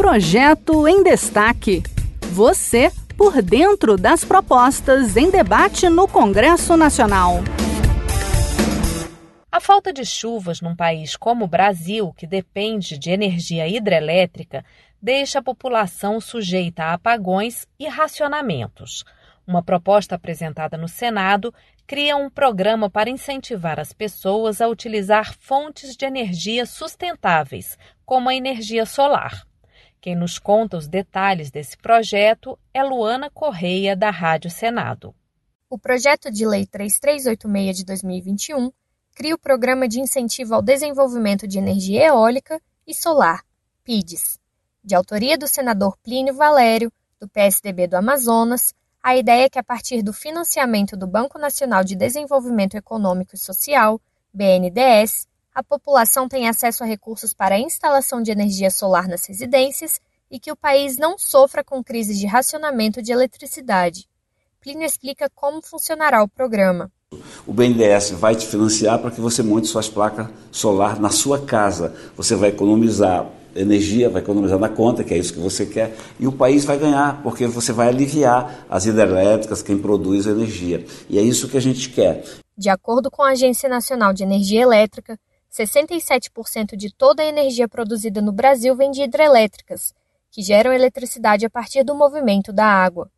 Projeto em Destaque. Você por dentro das propostas em debate no Congresso Nacional. A falta de chuvas num país como o Brasil, que depende de energia hidrelétrica, deixa a população sujeita a apagões e racionamentos. Uma proposta apresentada no Senado cria um programa para incentivar as pessoas a utilizar fontes de energia sustentáveis, como a energia solar. Quem nos conta os detalhes desse projeto é Luana Correia, da Rádio Senado. O projeto de lei 3386 de 2021 cria o Programa de Incentivo ao Desenvolvimento de Energia Eólica e Solar, PIDES. De autoria do senador Plínio Valério, do PSDB do Amazonas, a ideia é que, a partir do financiamento do Banco Nacional de Desenvolvimento Econômico e Social, BNDES, a população tenha acesso a recursos para a instalação de energia solar nas residências e que o país não sofra com crises de racionamento de eletricidade. Plínio explica como funcionará o programa. O BNDES vai te financiar para que você monte suas placas solar na sua casa. Você vai economizar energia, vai economizar na conta, que é isso que você quer, e o país vai ganhar, porque você vai aliviar as hidrelétricas, quem produz energia. E é isso que a gente quer. De acordo com a Agência Nacional de Energia Elétrica, 67% de toda a energia produzida no Brasil vem de hidrelétricas, que geram eletricidade a partir do movimento da água.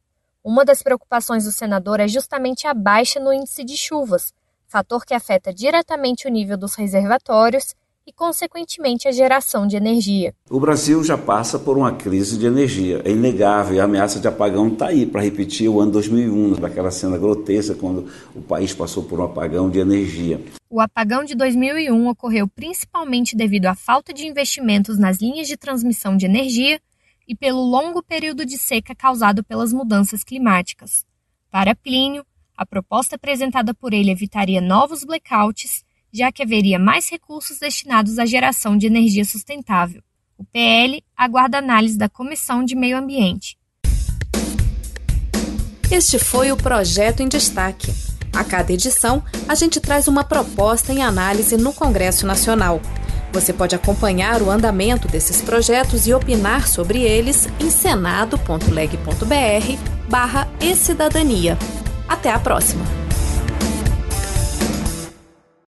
Uma das preocupações do senador é justamente a baixa no índice de chuvas, fator que afeta diretamente o nível dos reservatórios e, consequentemente, a geração de energia. O Brasil já passa por uma crise de energia. É inegável, a ameaça de apagão está aí para repetir o ano 2001, daquela cena grotesca quando o país passou por um apagão de energia. O apagão de 2001 ocorreu principalmente devido à falta de investimentos nas linhas de transmissão de energia e pelo longo período de seca causado pelas mudanças climáticas. Para Plínio, a proposta apresentada por ele evitaria novos blackouts já que haveria mais recursos destinados à geração de energia sustentável. O PL aguarda análise da Comissão de Meio Ambiente. Este foi o projeto em destaque. A cada edição, a gente traz uma proposta em análise no Congresso Nacional. Você pode acompanhar o andamento desses projetos e opinar sobre eles em senado.leg.br barra e cidadania. Até a próxima!